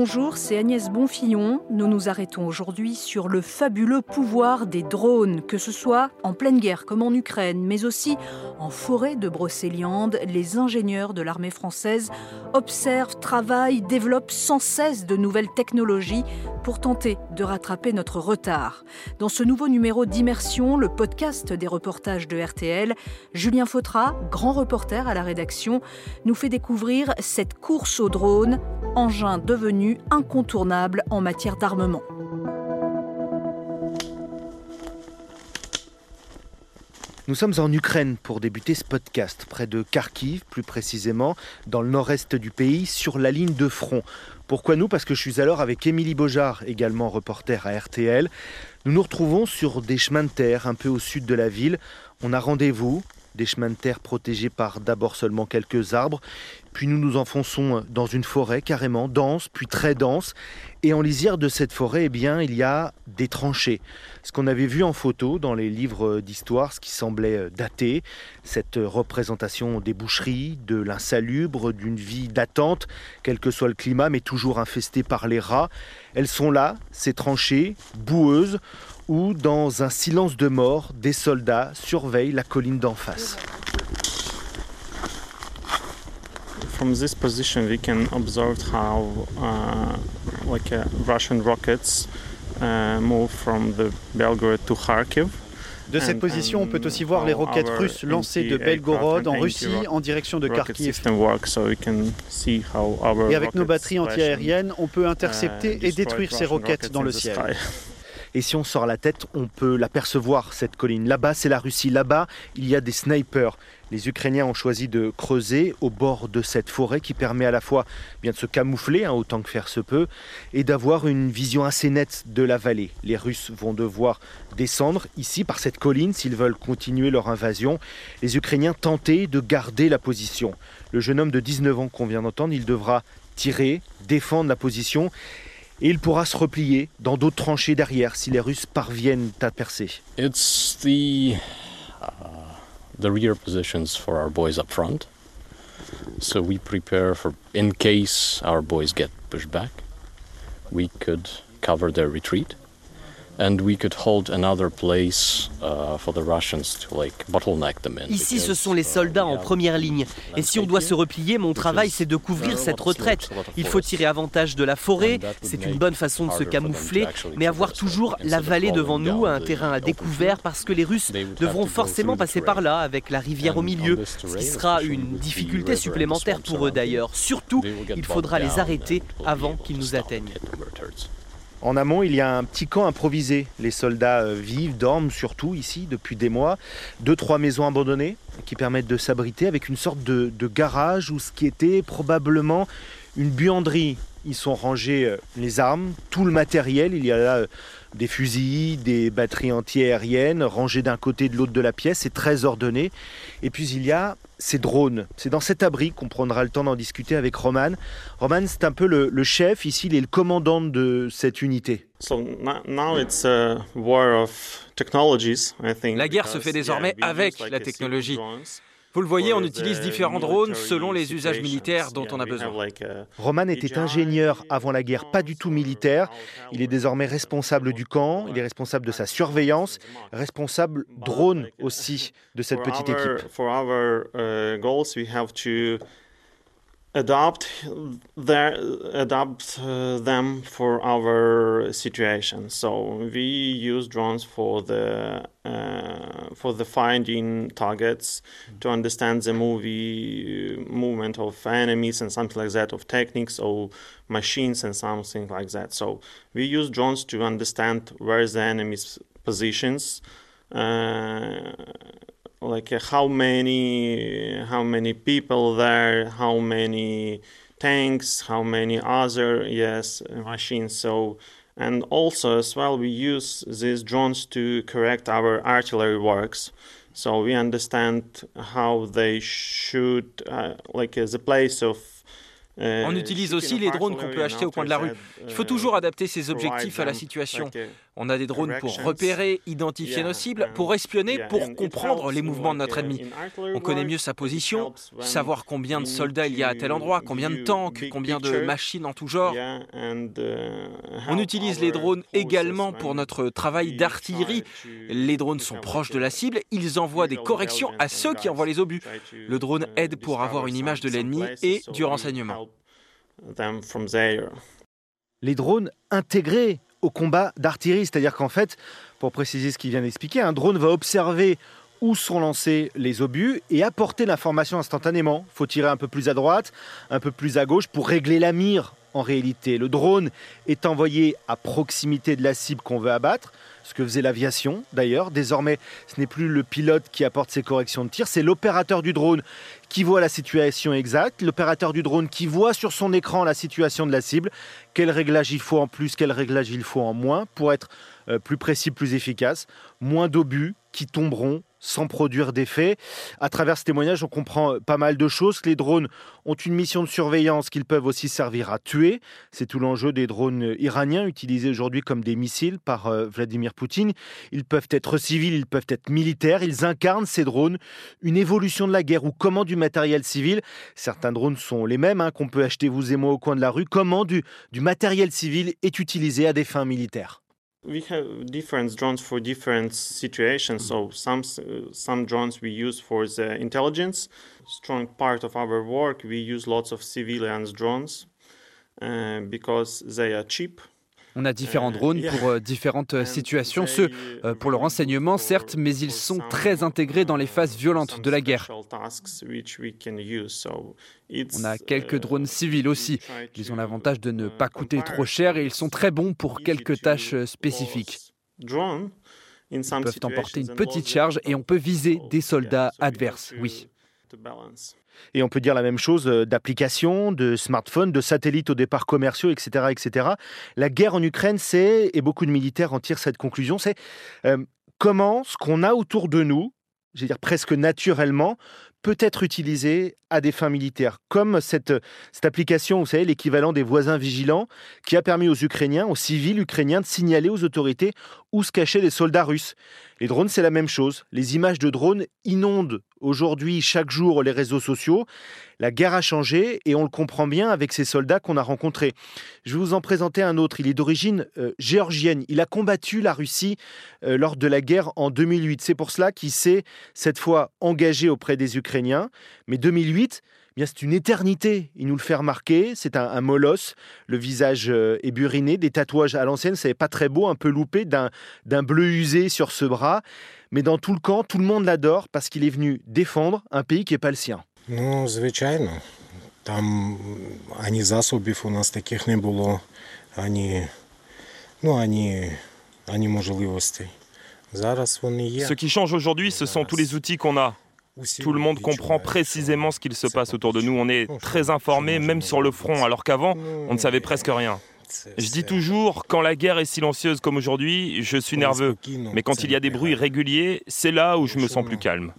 Bonjour, c'est Agnès Bonfillon. Nous nous arrêtons aujourd'hui sur le fabuleux pouvoir des drones, que ce soit en pleine guerre comme en Ukraine, mais aussi en forêt de Brocéliande. Les ingénieurs de l'armée française observent, travaillent, développent sans cesse de nouvelles technologies pour tenter de rattraper notre retard. Dans ce nouveau numéro d'Immersion, le podcast des reportages de RTL, Julien Fautra, grand reporter à la rédaction, nous fait découvrir cette course aux drones, engin devenu incontournable en matière d'armement. Nous sommes en Ukraine pour débuter ce podcast, près de Kharkiv, plus précisément, dans le nord-est du pays, sur la ligne de front. Pourquoi nous? Parce que je suis alors avec Émilie Beaujard, également reporter à RTL. Nous nous retrouvons sur des chemins de terre un peu au sud de la ville. On a rendez-vous, des chemins de terre protégés par d'abord seulement quelques arbres, puis nous nous enfonçons dans une forêt carrément dense, puis très dense. Et en lisière de cette forêt, eh bien, il y a des tranchées. Ce qu'on avait vu en photo dans les livres d'histoire, ce qui semblait daté, cette représentation des boucheries, de l'insalubre, d'une vie d'attente, quel que soit le climat, mais toujours infestée par les rats. Elles sont là, ces tranchées, boueuses, où, dans un silence de mort, des soldats surveillent la colline d'en face. from this position we can observe how uh, like uh, Russian rockets uh, move from the to Kharkiv. De cette position, on peut aussi voir les roquettes russes lancées de Belgorod en Russie en direction de Kharkiv. Et avec nos batteries antiaériennes, on peut intercepter et détruire ces roquettes dans le ciel. Et si on sort la tête, on peut l'apercevoir, cette colline. Là-bas, c'est la Russie. Là-bas, il y a des snipers. Les Ukrainiens ont choisi de creuser au bord de cette forêt qui permet à la fois bien de se camoufler, hein, autant que faire se peut, et d'avoir une vision assez nette de la vallée. Les Russes vont devoir descendre ici par cette colline s'ils veulent continuer leur invasion. Les Ukrainiens tenter de garder la position. Le jeune homme de 19 ans qu'on vient d'entendre, il devra tirer, défendre la position et il pourra se replier dans d'autres tranchées derrière si les Russes parviennent à percer. It's the uh, the rear positions for our boys up front. So we prepare for in case our boys get pushed back, we could cover their retreat. Ici, ce sont les soldats en première ligne. Et si on doit se replier, mon travail, c'est de couvrir cette retraite. Il faut tirer avantage de la forêt, c'est une bonne façon de se camoufler, mais avoir toujours la vallée devant nous, un terrain à découvert, parce que les Russes devront forcément passer par là, avec la rivière au milieu, ce qui sera une difficulté supplémentaire pour eux d'ailleurs. Surtout, il faudra les arrêter avant qu'ils nous atteignent. En amont, il y a un petit camp improvisé. Les soldats euh, vivent, dorment surtout ici depuis des mois. Deux, trois maisons abandonnées qui permettent de s'abriter avec une sorte de, garage ou ce qui était probablement une buanderie. Ils sont rangés euh, les armes, tout le matériel. Il y a là euh, des fusils, des batteries anti-aériennes rangées d'un côté et de l'autre de la pièce. C'est très ordonné. Et puis il y a ces drones. C'est dans cet abri qu'on prendra le temps d'en discuter avec Roman. Roman, c'est un peu le, chef ici, il est le commandant de cette unité. La guerre se fait désormais avec la technologie. Vous le voyez, on utilise différents drones selon les usages militaires dont on a besoin. Roman était ingénieur avant la guerre, pas du tout militaire. Il est désormais responsable du camp, il est responsable de sa surveillance, responsable drone aussi de cette petite équipe. Adopt their uh, them for our situation. So we use drones for the uh, for the finding targets to understand the movie movement of enemies and something like that of techniques or machines and something like that. So we use drones to understand where the enemy's positions. Uh, like uh, how many how many people there how many tanks how many other yes machines so and also as well we use these drones to correct our artillery works so we understand how they should uh, like uh, the place of On utilise aussi les drones qu'on peut acheter au coin de la rue. Il faut toujours adapter ses objectifs à la situation. On a des drones pour repérer, identifier nos cibles, pour espionner, pour comprendre les mouvements de notre ennemi. On connaît mieux sa position, savoir combien de soldats il y a à tel endroit, combien de tanks, combien de machines en tout genre. On utilise les drones également pour notre travail d'artillerie. Les drones sont proches de la cible, ils envoient des corrections à ceux qui envoient les obus. Le drone aide pour avoir une image de l'ennemi et du renseignement. Les drones intégrés au combat d'artillerie. C'est-à-dire qu'en fait, pour préciser ce qu'il vient d'expliquer, un drone va observer où sont lancés les obus et apporter l'information instantanément. Il faut tirer un peu plus à droite, un peu plus à gauche pour régler la mire en réalité. Le drone est envoyé à proximité de la cible qu'on veut abattre ce que faisait l'aviation d'ailleurs. Désormais, ce n'est plus le pilote qui apporte ses corrections de tir, c'est l'opérateur du drone qui voit la situation exacte, l'opérateur du drone qui voit sur son écran la situation de la cible, quel réglage il faut en plus, quel réglage il faut en moins pour être euh, plus précis, plus efficace, moins d'obus qui tomberont sans produire d'effet. À travers ce témoignage, on comprend pas mal de choses. Les drones ont une mission de surveillance qu'ils peuvent aussi servir à tuer. C'est tout l'enjeu des drones iraniens utilisés aujourd'hui comme des missiles par euh, Vladimir Poutine. Ils peuvent être civils, ils peuvent être militaires. Ils incarnent ces drones une évolution de la guerre ou comment du matériel civil? Certains drones sont les mêmes hein, qu'on peut acheter vous et moi au coin de la rue. Comment du, du matériel civil est utilisé à des fins militaires? We have different drones for different situations. So some some drones we use for the intelligence. Strong part of our work we use lots of civilians drones uh, because they are cheap. On a différents drones pour euh, différentes euh, situations, ceux euh, pour le renseignement certes, mais ils sont très intégrés dans les phases violentes de la guerre. On a quelques drones civils aussi. Ils ont l'avantage de ne pas coûter trop cher et ils sont très bons pour quelques tâches spécifiques. Ils peuvent emporter une petite charge et on peut viser des soldats adverses, oui. Et on peut dire la même chose euh, d'applications, de smartphones, de satellites au départ commerciaux, etc., etc. La guerre en Ukraine, c'est, et beaucoup de militaires en tirent cette conclusion, c'est euh, comment ce qu'on a autour de nous, je dire presque naturellement, peut être utilisé à des fins militaires, comme cette, cette application, vous savez, l'équivalent des voisins vigilants, qui a permis aux Ukrainiens, aux civils ukrainiens, de signaler aux autorités où se cachaient des soldats russes. Les drones, c'est la même chose. Les images de drones inondent aujourd'hui chaque jour les réseaux sociaux. La guerre a changé et on le comprend bien avec ces soldats qu'on a rencontrés. Je vais vous en présenter un autre. Il est d'origine euh, géorgienne. Il a combattu la Russie euh, lors de la guerre en 2008. C'est pour cela qu'il s'est cette fois engagé auprès des Ukrainiens. Mais 2008, c'est une éternité. Il nous le fait remarquer. C'est un, molosse, le visage euh, est buriné, des tatouages à l'ancienne, c'est pas très beau, un peu loupé, d'un bleu usé sur ce bras. Mais dans tout le camp, tout le monde l'adore parce qu'il est venu défendre un pays qui n'est pas le sien. Ce qui change aujourd'hui, ce sont tous les outils qu'on a. Tout le monde comprend précisément ce qu'il se passe autour de nous. On est très informé, même sur le front, alors qu'avant, on ne savait presque rien. Je dis toujours, quand la guerre est silencieuse comme aujourd'hui, je suis nerveux. Mais quand il y a des bruits réguliers, c'est là où je me sens plus calme.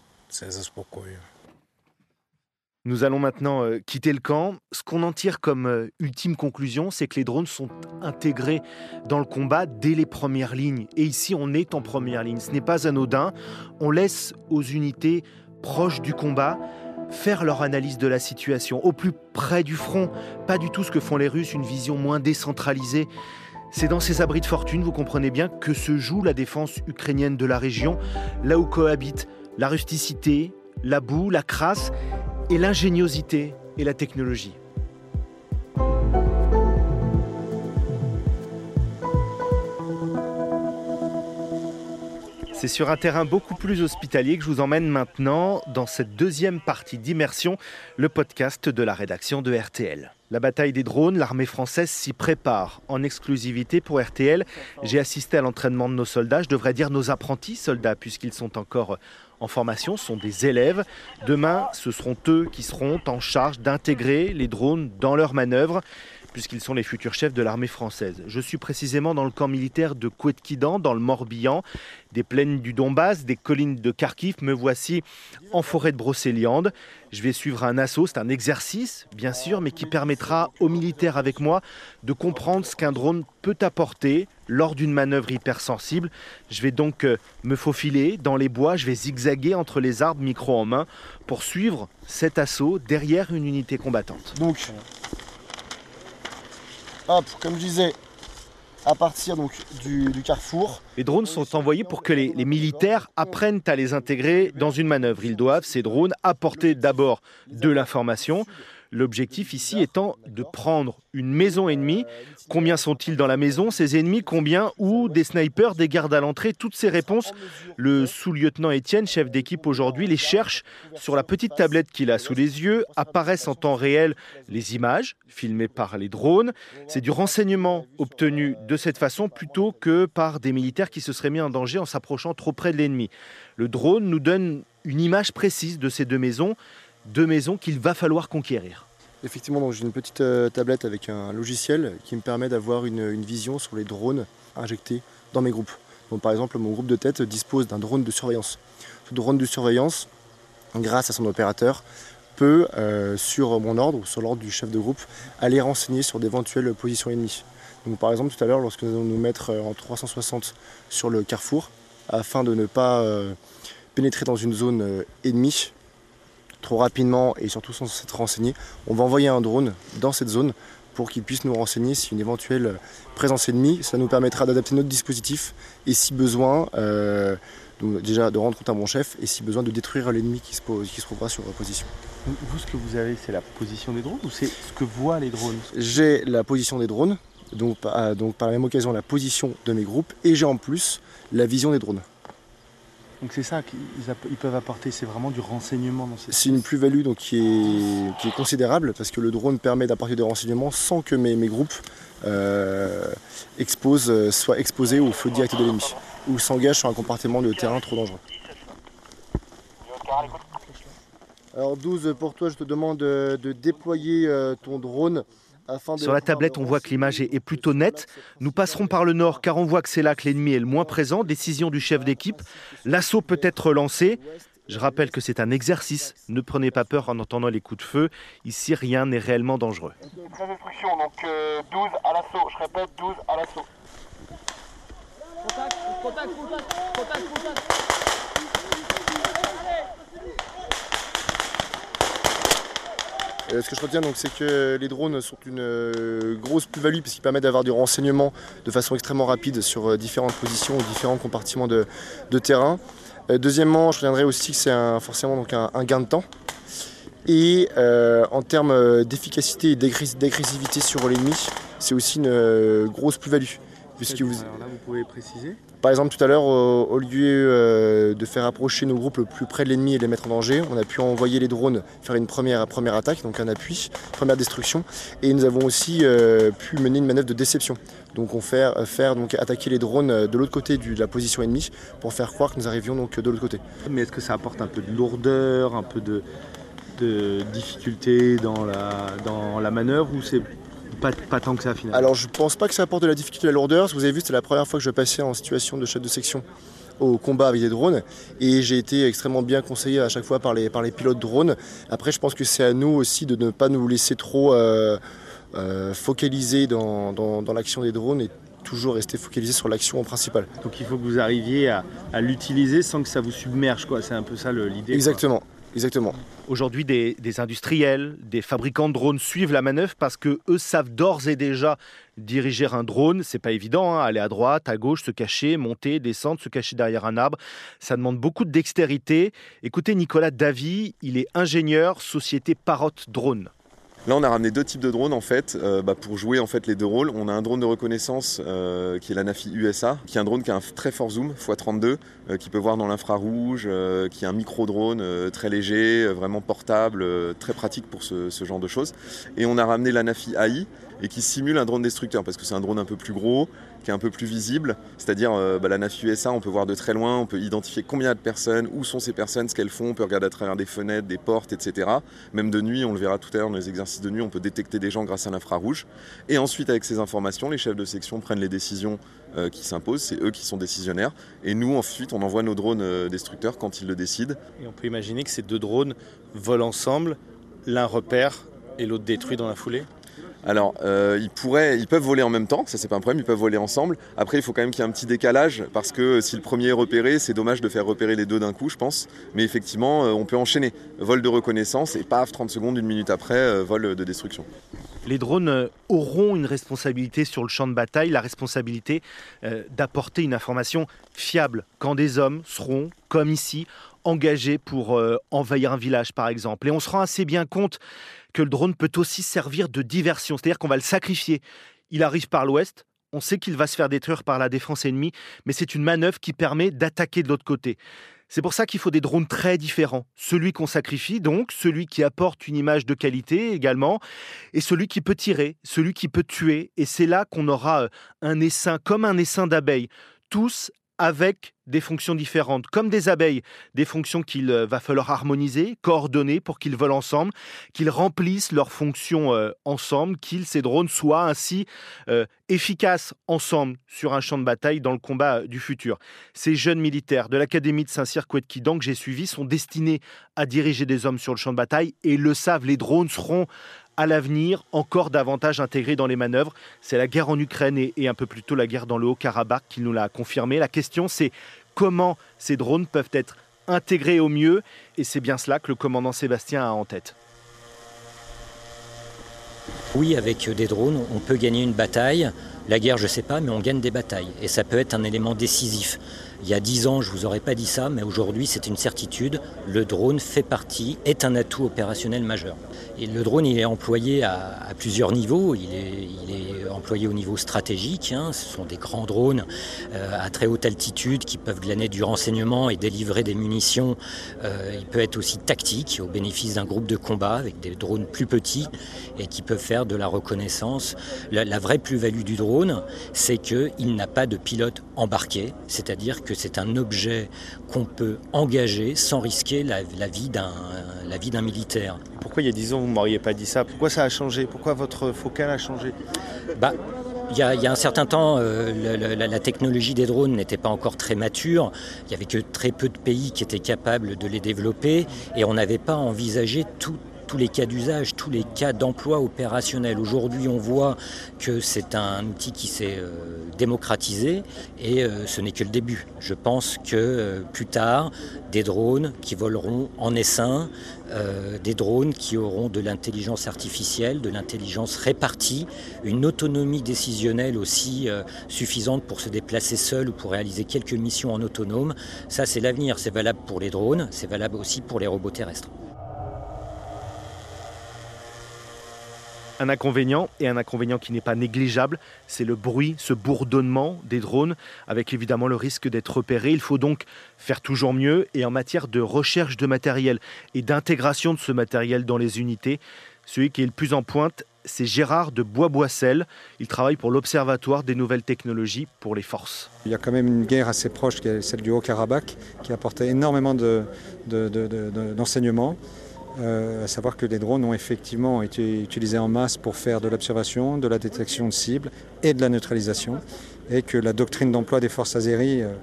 Nous allons maintenant euh, quitter le camp. Ce qu'on en tire comme euh, ultime conclusion, c'est que les drones sont intégrés dans le combat dès les premières lignes. Et ici, on est en première ligne. Ce n'est pas anodin. On laisse aux unités proches du combat faire leur analyse de la situation, au plus près du front, pas du tout ce que font les Russes, une vision moins décentralisée. C'est dans ces abris de fortune, vous comprenez bien, que se joue la défense ukrainienne de la région, là où cohabitent la rusticité, la boue, la crasse et l'ingéniosité et la technologie. C'est sur un terrain beaucoup plus hospitalier que je vous emmène maintenant dans cette deuxième partie d'immersion, le podcast de la rédaction de RTL. La bataille des drones, l'armée française s'y prépare en exclusivité pour RTL. J'ai assisté à l'entraînement de nos soldats, je devrais dire nos apprentis soldats, puisqu'ils sont encore en formation, sont des élèves. Demain, ce seront eux qui seront en charge d'intégrer les drones dans leurs manœuvres puisqu'ils sont les futurs chefs de l'armée française. Je suis précisément dans le camp militaire de Kouetkidan, dans le Morbihan, des plaines du Donbass, des collines de Kharkiv. Me voici en forêt de Brocéliande. Je vais suivre un assaut, c'est un exercice, bien sûr, mais qui permettra aux militaires avec moi de comprendre ce qu'un drone peut apporter lors d'une manœuvre hypersensible. Je vais donc euh, me faufiler dans les bois, je vais zigzaguer entre les arbres, micro en main, pour suivre cet assaut derrière une unité combattante. Donc, comme je disais, à partir du, carrefour. Les drones sont envoyés pour que les, militaires apprennent à les intégrer dans une manœuvre. Ils doivent, ces drones, apporter d'abord de l'information, L'objectif ici étant de prendre une maison ennemie. Combien sont-ils dans la maison, ces ennemis? Combien Où Des snipers, des gardes à l'entrée? Toutes ces réponses, le sous-lieutenant Étienne, chef d'équipe aujourd'hui, les cherche sur la petite tablette qu'il a sous les yeux. Apparaissent en temps réel les images filmées par les drones. C'est du renseignement obtenu de cette façon plutôt que par des militaires qui se seraient mis en danger en s'approchant trop près de l'ennemi. Le drone nous donne une image précise de ces deux maisons deux maisons qu'il va falloir conquérir. Effectivement, j'ai une petite euh, tablette avec un logiciel qui me permet d'avoir une, vision sur les drones injectés dans mes groupes. Donc, par exemple, mon groupe de tête dispose d'un drone de surveillance. Ce drone de surveillance, grâce à son opérateur, peut, euh, sur mon ordre ou sur l'ordre du chef de groupe, aller renseigner sur d'éventuelles positions ennemies. Donc, par exemple, tout à l'heure, lorsque nous allons nous mettre euh, en 360 sur le carrefour, afin de ne pas pénétrer dans une zone ennemie, trop rapidement et surtout sans s'être renseigné, on va envoyer un drone dans cette zone pour qu'il puisse nous renseigner si une éventuelle présence ennemie. Ça nous permettra d'adapter notre dispositif et si besoin, euh, déjà de rendre compte à mon chef et si besoin de détruire l'ennemi qui se, qui se trouvera sur position. Vous, ce que vous avez, c'est la position des drones ou c'est ce que voient les drones? J'ai la position des drones, donc, donc par la même occasion la position de mes groupes et j'ai en plus la vision des drones. Donc c'est ça qu'ils peuvent apporter, c'est vraiment du renseignement ces... C'est une plus-value donc qui est, considérable parce que le drone permet d'apporter des renseignements sans que mes, groupes euh, exposent, soient exposés au feu direct de l'ennemi ou s'engagent sur un compartiment de terrain trop dangereux. Alors 12, pour toi je te demande de déployer euh, ton drone sur la tablette, on voit que l'image est plutôt nette. Nous passerons par le nord car on voit que c'est là que l'ennemi est le moins présent. Décision du chef d'équipe. L'assaut peut être lancé. Je rappelle que c'est un exercice. Ne prenez pas peur en entendant les coups de feu. Ici, rien n'est réellement dangereux. instructions, donc 12 euh, à l'assaut. Je répète, 12 à l'assaut. Contact, contact, contact, contact, contact. Euh, ce que je retiens, donc, c'est que les drones sont une euh, grosse plus-value puisqu'ils permettent d'avoir du renseignement de façon extrêmement rapide sur euh, différentes positions ou différents compartiments de, terrain. deuxièmement, je reviendrai aussi que c'est forcément donc un, gain de temps. Et en termes d'efficacité et d'agressivité sur l'ennemi, c'est aussi une grosse plus-value. Puisque vous... Alors là, vous pouvez préciser? Par exemple, tout à l'heure, au, lieu euh, de faire approcher nos groupes le plus près de l'ennemi et les mettre en danger, on a pu envoyer les drones faire une première, attaque, donc un appui, première destruction. Et nous avons aussi euh, pu mener une manœuvre de déception. Donc on fait attaquer les drones de l'autre côté de la position ennemie pour faire croire que nous arrivions donc de l'autre côté. Mais est-ce que ça apporte un peu de lourdeur, un peu de, de difficulté dans la, dans la manœuvre ou c'est pas, tant que ça finalement. Alors je pense pas que ça apporte de la difficulté à la lourdeur. Vous avez vu, c'était la première fois que je passais en situation de chef de section au combat avec des drones et j'ai été extrêmement bien conseillé à chaque fois par les, par les pilotes drones. Après je pense que c'est à nous aussi de ne pas nous laisser trop euh, euh, focaliser dans, l'action des drones et toujours rester focalisé sur l'action principale. Donc il faut que vous arriviez à, l'utiliser sans que ça vous submerge, quoi. C'est un peu ça l'idée. Exactement. Exactement. Aujourd'hui, des, industriels, des fabricants de drones suivent la manœuvre parce que eux savent d'ores et déjà diriger un drone. C'est pas évident, hein. aller à droite, à gauche, se cacher, monter, descendre, se cacher derrière un arbre. Ça demande beaucoup de dextérité. Écoutez Nicolas Davy, il est ingénieur société Parotte Drone. Là, on a ramené deux types de drones en fait euh, bah, pour jouer en fait les deux rôles. On a un drone de reconnaissance euh, qui est la Nafi USA, qui est un drone qui a un très fort zoom x32, euh, qui peut voir dans l'infrarouge, qui est un micro drone très léger, vraiment portable, très pratique pour ce, genre de choses. Et on a ramené la Nafi AI et qui simule un drone destructeur parce que c'est un drone un peu plus gros, qui est un peu plus visible. C'est-à-dire euh, bah, la NAF USA, on peut voir de très loin, on peut identifier combien de personnes, où sont ces personnes, ce qu'elles font, on peut regarder à travers des fenêtres, des portes, etc. Même de nuit, on le verra tout à l'heure dans les exercices de nuit, on peut détecter des gens grâce à l'infrarouge. Et ensuite, avec ces informations, les chefs de section prennent les décisions euh, qui s'imposent, c'est eux qui sont décisionnaires. Et nous, ensuite, on envoie nos drones euh, destructeurs quand ils le décident. Et on peut imaginer que ces deux drones volent ensemble, l'un repère et l'autre détruit dans la foulée? Alors, euh, ils peuvent voler en même temps, ça c'est pas un problème, ils peuvent voler ensemble. Après, il faut quand même qu'il y ait un petit décalage parce que si le premier est repéré, c'est dommage de faire repérer les deux d'un coup, je pense. Mais effectivement, euh, on peut enchaîner vol de reconnaissance et paf, 30 secondes, une minute après, euh, vol de destruction. Les drones auront une responsabilité sur le champ de bataille, la responsabilité d'apporter une information fiable quand des hommes seront, comme ici, engagés pour envahir un village, par exemple. Et on se rend assez bien compte que le drone peut aussi servir de diversion, c'est-à-dire qu'on va le sacrifier. Il arrive par l'ouest, on sait qu'il va se faire détruire par la défense ennemie, mais c'est une manœuvre qui permet d'attaquer de l'autre côté. C'est pour ça qu'il faut des drones très différents. Celui qu'on sacrifie, donc, celui qui apporte une image de qualité également, et celui qui peut tirer, celui qui peut tuer. Et c'est là qu'on aura euh, un essaim, comme un essaim d'abeilles, tous avec des fonctions différentes, comme des abeilles, des fonctions qu'il euh, va falloir harmoniser, coordonner pour qu'ils volent ensemble, qu'ils remplissent leurs fonctions euh, ensemble, qu'ils, ces drones, soient ainsi euh, efficaces ensemble sur un champ de bataille dans le combat du futur. Ces jeunes militaires de l'Académie de Saint-Cyr Kouetkidan que j'ai suivis sont destinés à diriger des hommes sur le champ de bataille et le savent, les drones seront à l'avenir encore davantage intégrés dans les manœuvres. C'est la guerre en Ukraine et, un peu plus tôt la guerre dans le Haut-Karabakh qui nous l'a confirmé. La question c'est comment ces drones peuvent être intégrés au mieux et c'est bien cela que le commandant Sébastien a en tête. Oui, avec des drones, on peut gagner une bataille. La guerre, je ne sais pas, mais on gagne des batailles. Et ça peut être un élément décisif. Il y a dix ans, je ne vous aurais pas dit ça, mais aujourd'hui, c'est une certitude. Le drone fait partie, est un atout opérationnel majeur. Et le drone, il est employé à, plusieurs niveaux. Il est, employé au niveau stratégique. Hein. Ce sont des grands drones euh, à très haute altitude qui peuvent glaner du renseignement et délivrer des munitions. Euh, il peut être aussi tactique au bénéfice d'un groupe de combat avec des drones plus petits et qui peuvent faire de la reconnaissance. La, vraie plus-value du drone, c'est qu'il n'a pas de pilote embarqué, c'est-à-dire que c'est un objet qu'on peut engager sans risquer la vie d'un militaire. Pourquoi il y a 10 ans, vous ne m'auriez pas dit ça? Pourquoi ça a changé? Pourquoi votre focal a changé? Bah, il y, a, un certain temps, euh, la, technologie des drones n'était pas encore très mature. Il n'y avait que très peu de pays qui étaient capables de les développer et on n'avait pas envisagé tout, tous les cas d'usage, tous les cas d'emploi opérationnel. Aujourd'hui, on voit que c'est un outil qui s'est euh, démocratisé et euh, ce n'est que le début. Je pense que euh, plus tard, des drones qui voleront en essaim, des drones qui auront de l'intelligence artificielle, de l'intelligence répartie, une autonomie décisionnelle aussi suffisante pour se déplacer seul ou pour réaliser quelques missions en autonome. Ça, c'est l'avenir. C'est valable pour les drones, c'est valable aussi pour les robots terrestres. Un inconvénient, et un inconvénient qui n'est pas négligeable, c'est le bruit, ce bourdonnement des drones, avec évidemment le risque d'être repéré. Il faut donc faire toujours mieux, et en matière de recherche de matériel et d'intégration de ce matériel dans les unités, celui qui est le plus en pointe, c'est Gérard de Bois-Boissel. Il travaille pour l'Observatoire des nouvelles technologies pour les forces. Il y a quand même une guerre assez proche, qui est celle du Haut-Karabakh, qui a apporté énormément d'enseignements. Euh, à savoir que les drones ont effectivement été utilisés en masse pour faire de l'observation, de la détection de cibles et de la neutralisation, et que la doctrine d'emploi des forces azéries euh,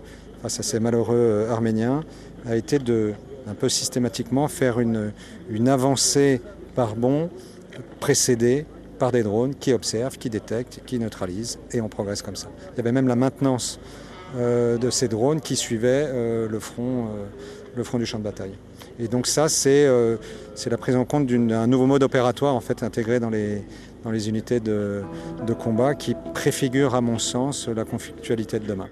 face à ces malheureux euh, Arméniens a été de un peu systématiquement faire une, avancée par bond précédée par des drones qui observent, qui détectent, qui neutralisent, et on progresse comme ça. Il y avait même la maintenance de ces drones qui suivaient le front du champ de bataille. Et donc ça, euh, c'est la prise en compte d'un nouveau mode opératoire en fait intégré dans les, unités de, de combat qui préfigure à mon sens la conflictualité de demain.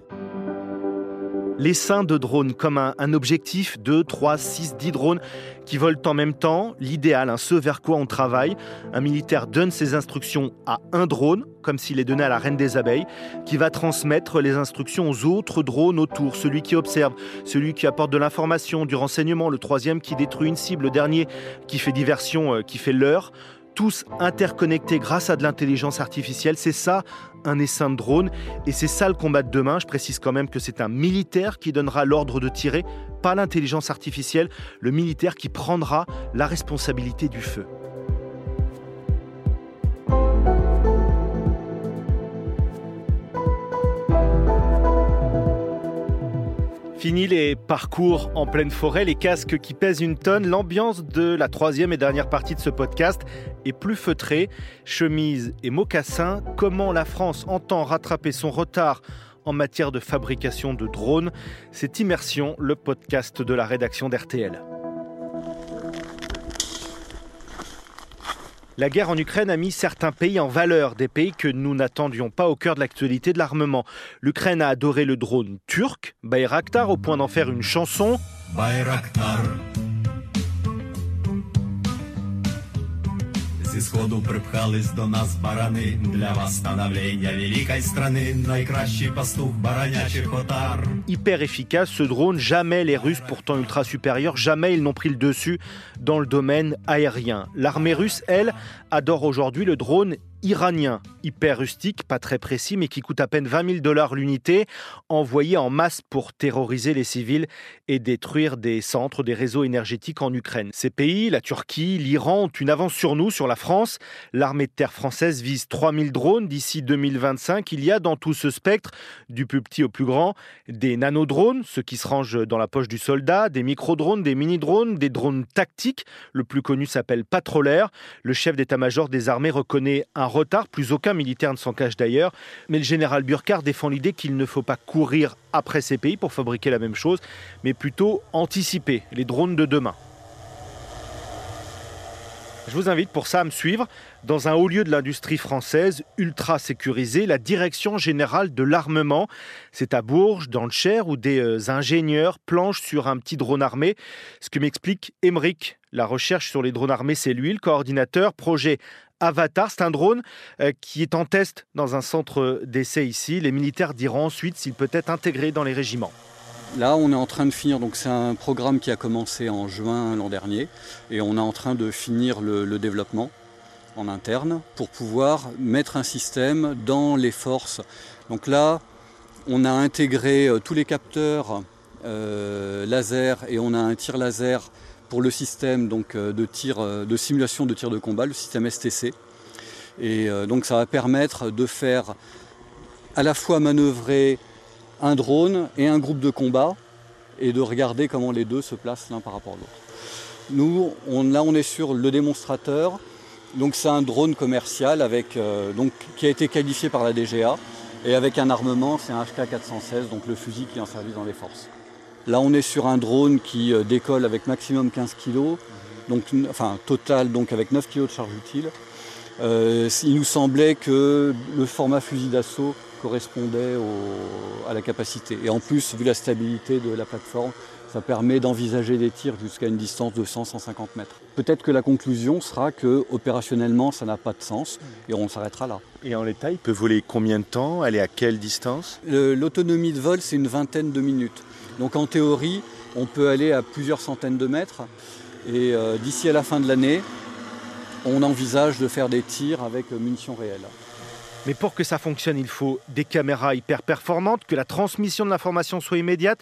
L'essaim de drones comme un, objectif, 2, 3, 6, 10 drones qui volent en même temps, l'idéal, hein, ce vers quoi on travaille. Un militaire donne ses instructions à un drone, comme s'il les donnait à la reine des abeilles, qui va transmettre les instructions aux autres drones autour, celui qui observe, celui qui apporte de l'information, du renseignement, le troisième qui détruit une cible, le dernier qui fait diversion, euh, qui fait l'heure tous interconnectés grâce à de l'intelligence artificielle. C'est ça un essaim de drone et c'est ça le combat de demain. Je précise quand même que c'est un militaire qui donnera l'ordre de tirer, pas l'intelligence artificielle, le militaire qui prendra la responsabilité du feu. Fini les parcours en pleine forêt, les casques qui pèsent une tonne. L'ambiance de la troisième et dernière partie de ce podcast est plus feutrée. Chemise et mocassins, comment la France entend rattraper son retard en matière de fabrication de drones C'est Immersion, le podcast de la rédaction d'RTL. La guerre en Ukraine a mis certains pays en valeur, des pays que nous n'attendions pas au cœur de l'actualité de l'armement. L'Ukraine a adoré le drone turc, Bayraktar, au point d'en faire une chanson. Bayraktar. Hyper efficace, ce drone, jamais les Russes, pourtant ultra supérieurs, jamais ils n'ont pris le dessus dans le domaine aérien. L'armée russe, elle, adore aujourd'hui le drone iranien, hyper rustique, pas très précis, mais qui coûte à peine 20 000 dollars l'unité, envoyé en masse pour terroriser les civils et détruire des centres, des réseaux énergétiques en Ukraine. Ces pays, la Turquie, l'Iran, ont une avance sur nous, sur la France. L'armée de terre française vise 3000 drones d'ici 2025. Il y a dans tout ce spectre, du plus petit au plus grand, des nanodrones, ceux qui se rangent dans la poche du soldat, des micro-drones, des mini-drones, des drones tactiques. Le plus connu s'appelle Patrolaire. Le chef d'état-major des armées reconnaît un retard, plus aucun militaire ne s'en cache d'ailleurs, mais le général Burkhardt défend l'idée qu'il ne faut pas courir après ces pays pour fabriquer la même chose, mais plutôt anticiper les drones de demain. Je vous invite pour ça à me suivre dans un haut lieu de l'industrie française ultra sécurisé, la Direction générale de l'armement. C'est à Bourges, dans le Cher, où des euh, ingénieurs planchent sur un petit drone armé. Ce que m'explique Émeric. La recherche sur les drones armés, c'est lui, le coordinateur. Projet Avatar, c'est un drone euh, qui est en test dans un centre d'essai ici. Les militaires diront ensuite s'il peut être intégré dans les régiments. Là, on est en train de finir, donc c'est un programme qui a commencé en juin l'an dernier, et on est en train de finir le, développement en interne pour pouvoir mettre un système dans les forces. Donc là, on a intégré euh, tous les capteurs euh, laser et on a un tir laser pour le système donc, euh, de, tir, euh, de simulation de tir de combat, le système STC. Et euh, donc ça va permettre de faire à la fois manœuvrer un drone et un groupe de combat et de regarder comment les deux se placent l'un par rapport à l'autre. Nous, là, on est sur le démonstrateur. Donc c'est un drone commercial avec, donc, qui a été qualifié par la DGA et avec un armement, c'est un HK416, donc le fusil qui est en service dans les forces. Là, on est sur un drone qui euh, décolle avec maximum 15 kg, donc, enfin total donc avec 9 kg de charge utile. Euh, il nous semblait que le format fusil d'assaut correspondait à la capacité. Et en plus, vu la stabilité de la plateforme, ça permet d'envisager des tirs jusqu'à une distance de 100-150 mètres. Peut-être que la conclusion sera que opérationnellement, ça n'a pas de sens et on s'arrêtera là. Et en l'état, il peut voler combien de temps? Aller à quelle distance? L'autonomie de vol, c'est une vingtaine de minutes. Donc en théorie, on peut aller à plusieurs centaines de mètres. Et euh, d'ici à la fin de l'année, on envisage de faire des tirs avec munitions réelles. Mais pour que ça fonctionne, il faut des caméras hyper performantes, que la transmission de l'information soit immédiate,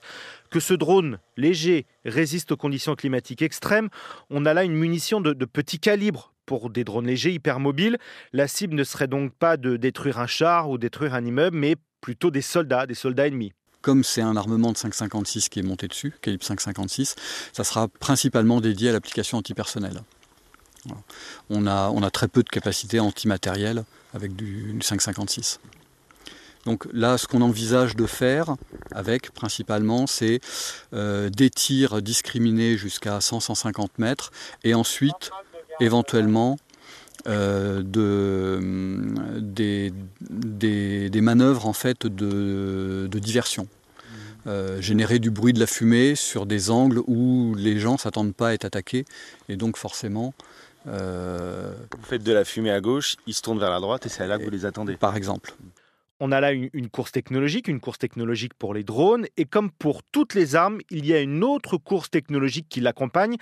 que ce drone léger résiste aux conditions climatiques extrêmes. On a là une munition de, de petit calibre pour des drones légers hyper mobiles. La cible ne serait donc pas de détruire un char ou détruire un immeuble, mais plutôt des soldats, des soldats ennemis comme c'est un armement de 5,56 qui est monté dessus, calibre 5,56, ça sera principalement dédié à l'application antipersonnelle. On, a, très peu de capacité antimatérielle avec du, 5,56. Donc là, ce qu'on envisage de faire avec principalement, c'est euh, des tirs discriminés jusqu'à 100-150 mètres et ensuite, éventuellement, euh, de, des, des, manœuvres en fait de, diversion. Euh, générer du bruit de la fumée sur des angles où les gens s'attendent pas à être attaqués et donc forcément euh, vous faites de la fumée à gauche, ils se tournent vers la droite et c'est là que vous les attendez. Par exemple. On a là une, course technologique, une course technologique pour les drones, et comme pour toutes les armes, il y a une autre course technologique qui l'accompagne,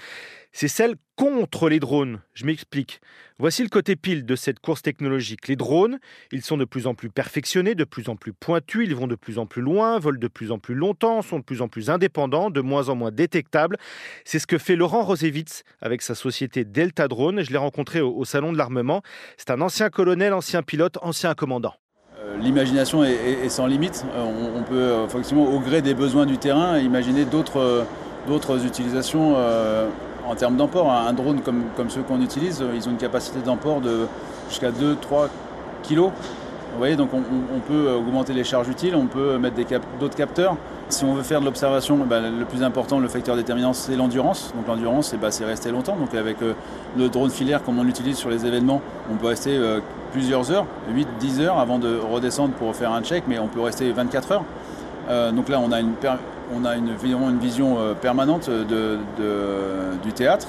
c'est celle contre les drones. Je m'explique. Voici le côté pile de cette course technologique. Les drones, ils sont de plus en plus perfectionnés, de plus en plus pointus, ils vont de plus en plus loin, volent de plus en plus longtemps, sont de plus en plus indépendants, de moins en moins détectables. C'est ce que fait Laurent Rosevitz avec sa société Delta Drone. Je l'ai rencontré au Salon de l'Armement. C'est un ancien colonel, ancien pilote, ancien commandant. L'imagination est, sans limite. On, peut effectivement, au gré des besoins du terrain, imaginer d'autres utilisations en termes d'emport. Un drone comme, comme ceux qu'on utilise, ils ont une capacité d'emport de jusqu'à 2-3 kilos. Vous voyez, donc on, peut augmenter les charges utiles, on peut mettre d'autres capteurs. Si on veut faire de l'observation, bah, le plus important, le facteur déterminant, c'est l'endurance. Donc l'endurance, bah, c'est rester longtemps. Donc avec euh, le drone filaire, comme on l'utilise sur les événements, on peut rester euh, plusieurs heures, 8-10 heures avant de redescendre pour faire un check, mais on peut rester 24 heures. Euh, donc là, on a une, on a une, vision permanente du théâtre.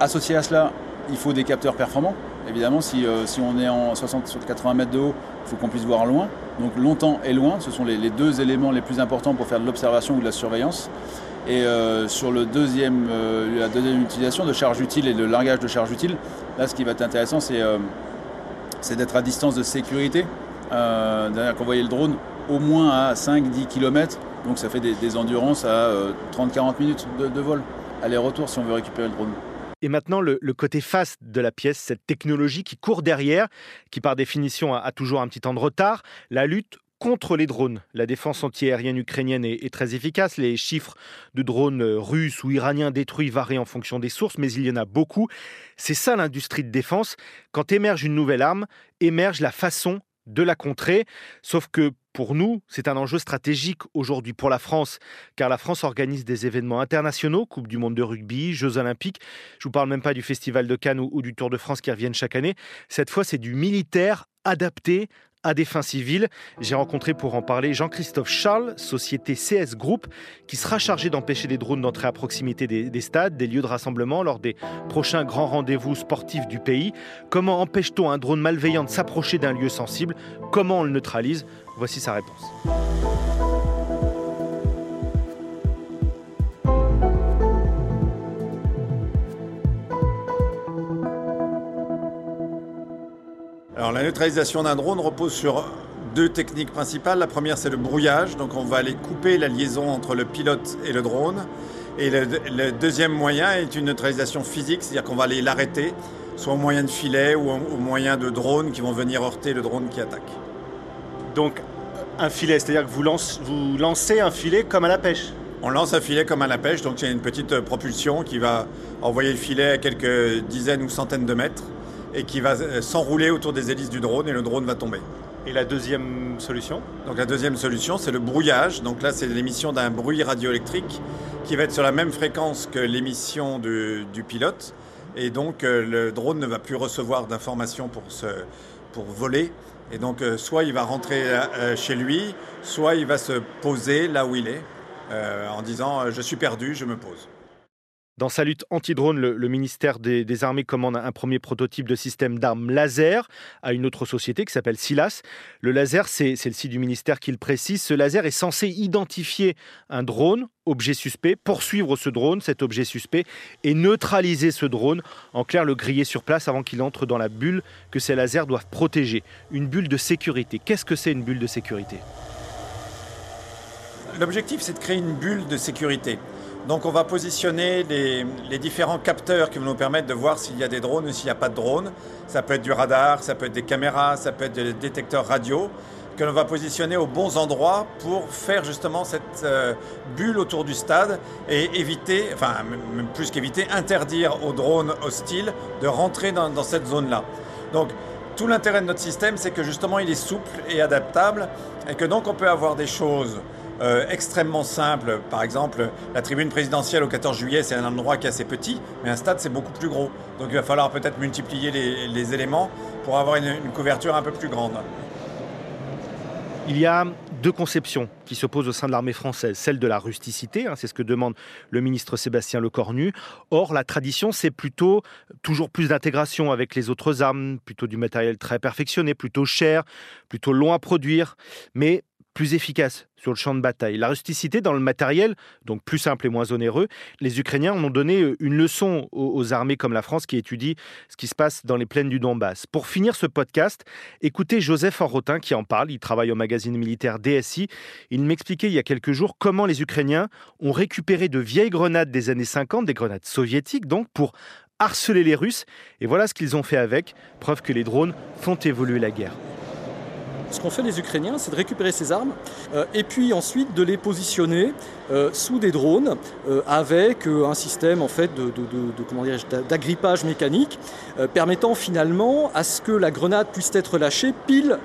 Associé à cela, il faut des capteurs performants. Évidemment, si, euh, on est en 60-80 mètres de haut, il faut qu'on puisse voir loin. Donc longtemps et loin, ce sont les, deux éléments les plus importants pour faire de l'observation ou de la surveillance. Et euh, sur le deuxième, euh, la deuxième utilisation de charge utile et de largage de charge utile, là ce qui va être intéressant, c'est d'être à distance de sécurité. D'ailleurs, qu'on le drone au moins à 5-10 km, donc ça fait des, endurances à 30-40 minutes de vol, aller-retour si on veut récupérer le drone. Et maintenant, le, côté face de la pièce, cette technologie qui court derrière, qui par définition a, toujours un petit temps de retard, la lutte contre les drones. La défense antiaérienne ukrainienne est, très efficace. Les chiffres de drones euh, russes ou iraniens détruits varient en fonction des sources, mais il y en a beaucoup. C'est ça l'industrie de défense. Quand émerge une nouvelle arme, émerge la façon de la contrer. Sauf que pour nous, c'est un enjeu stratégique aujourd'hui pour la France, car la France organise des événements internationaux, Coupe du Monde de rugby, Jeux Olympiques. Je vous parle même pas du Festival de Cannes ou, du Tour de France qui reviennent chaque année. Cette fois, c'est du militaire adapté à des fins civiles. J'ai rencontré pour en parler Jean-Christophe Charles, société CS Group, qui sera chargé d'empêcher les drones d'entrer à proximité des, stades, des lieux de rassemblement lors des prochains grands rendez-vous sportifs du pays. Comment empêche-t-on un drone malveillant de s'approcher d'un lieu sensible? Comment on le neutralise? Voici sa réponse. La neutralisation d'un drone repose sur deux techniques principales. La première c'est le brouillage, donc on va aller couper la liaison entre le pilote et le drone. Et le, deuxième moyen est une neutralisation physique, c'est-à-dire qu'on va aller l'arrêter, soit au moyen de filets ou au moyen de drones qui vont venir heurter le drone qui attaque. Donc un filet, c'est-à-dire que vous, vous lancez un filet comme à la pêche on lance un filet comme à la pêche, donc il y a une petite propulsion qui va envoyer le filet à quelques dizaines ou centaines de mètres et qui va euh, s'enrouler autour des hélices du drone et le drone va tomber. Et la deuxième solution? Donc la deuxième solution, c'est le brouillage. Donc là, c'est l'émission d'un bruit radioélectrique qui va être sur la même fréquence que l'émission du, pilote. Et donc euh, le drone ne va plus recevoir d'informations pour, pour voler. Et donc euh, soit il va rentrer chez lui, soit il va se poser là où il est en disant je suis perdu, je me pose. Dans sa lutte anti-drone, le, ministère des, Armées commande un premier prototype de système d'armes laser à une autre société qui s'appelle Silas. Le laser, c'est le site du ministère qui le précise. Ce laser est censé identifier un drone, objet suspect, poursuivre ce drone, cet objet suspect, et neutraliser ce drone. En clair, le griller sur place avant qu'il entre dans la bulle que ces lasers doivent protéger. Une bulle de sécurité. Qu'est-ce que c'est une bulle de sécurité? L'objectif, c'est de créer une bulle de sécurité. Donc on va positionner les, différents capteurs qui vont nous permettre de voir s'il y a des drones ou s'il n'y a pas de drones. Ça peut être du radar, ça peut être des caméras, ça peut être des détecteurs radio que l'on va positionner aux bons endroits pour faire justement cette euh, bulle autour du stade et éviter, enfin plus qu'éviter, interdire aux drones hostiles de rentrer dans cette zone-là. Donc tout l'intérêt de notre système, c'est que justement il est souple et adaptable et que donc on peut avoir des choses euh, extrêmement simple. Par exemple, la tribune présidentielle au 14 juillet, c'est un endroit qui est assez petit, mais un stade, c'est beaucoup plus gros. Donc il va falloir peut-être multiplier les, éléments pour avoir une, couverture un peu plus grande. Il y a deux conceptions qui s'opposent au sein de l'armée française. Celle de la rusticité, hein, c'est ce que demande le ministre Sébastien Lecornu. Or, la tradition, c'est plutôt toujours plus d'intégration avec les autres armes, plutôt du matériel très perfectionné, plutôt cher, plutôt long à produire. Mais plus efficace sur le champ de bataille. La rusticité dans le matériel, donc plus simple et moins onéreux, les Ukrainiens en ont donné euh, une leçon aux, armées comme la France qui étudient ce qui se passe dans les plaines du Donbass. Pour finir ce podcast, écoutez Joseph Enrotin qui en parle, il travaille au magazine militaire DSI. Il m'expliquait il y a quelques jours comment les Ukrainiens ont récupéré de vieilles grenades des années 50, des grenades soviétiques donc, pour harceler les Russes. Et voilà ce qu'ils ont fait avec, preuve que les drones font évoluer la guerre. Ce qu'ont fait les Ukrainiens, c'est de récupérer ces armes et puis ensuite de les positionner sous des drones avec un système en fait de, d'agrippage mécanique permettant finalement à ce que la grenade puisse être lâchée pile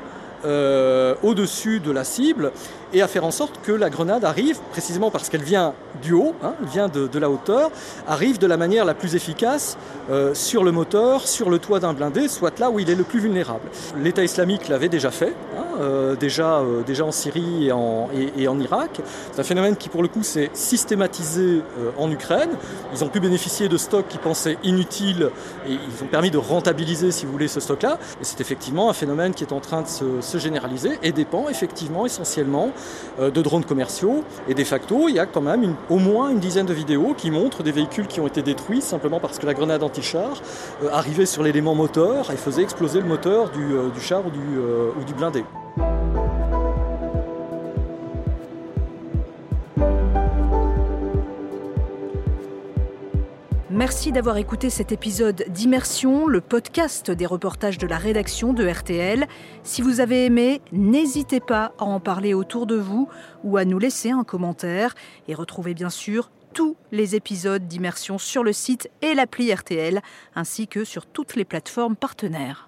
au-dessus de la cible et à faire en sorte que la grenade arrive, précisément parce qu'elle vient du haut, hein, elle vient de, la hauteur, arrive de la manière la plus efficace euh, sur le moteur, sur le toit d'un blindé, soit là où il est le plus vulnérable. L'État islamique l'avait déjà fait, hein, euh, déjà, euh, déjà en Syrie et en, Irak. C'est un phénomène qui pour le coup s'est systématisé en Ukraine. Ils ont pu bénéficier de stocks qui pensaient inutiles et ils ont permis de rentabiliser, si vous voulez, ce stock-là. Et c'est effectivement un phénomène qui est en train de se, se généraliser et dépend effectivement essentiellement euh, de drones commerciaux. Et de facto, il y a quand même au moins une dizaine de vidéos qui montrent des véhicules qui ont été détruits simplement parce que la grenade anti-char euh, arrivait sur l'élément moteur et faisait exploser le moteur du, euh, char ou du blindé. Merci d'avoir écouté cet épisode d'Immersion, le podcast des reportages de la rédaction de RTL. Si vous avez aimé, n'hésitez pas à en parler autour de vous ou à nous laisser un commentaire. Et retrouvez bien sûr tous les épisodes d'Immersion sur le site et l'appli RTL, ainsi que sur toutes les plateformes partenaires.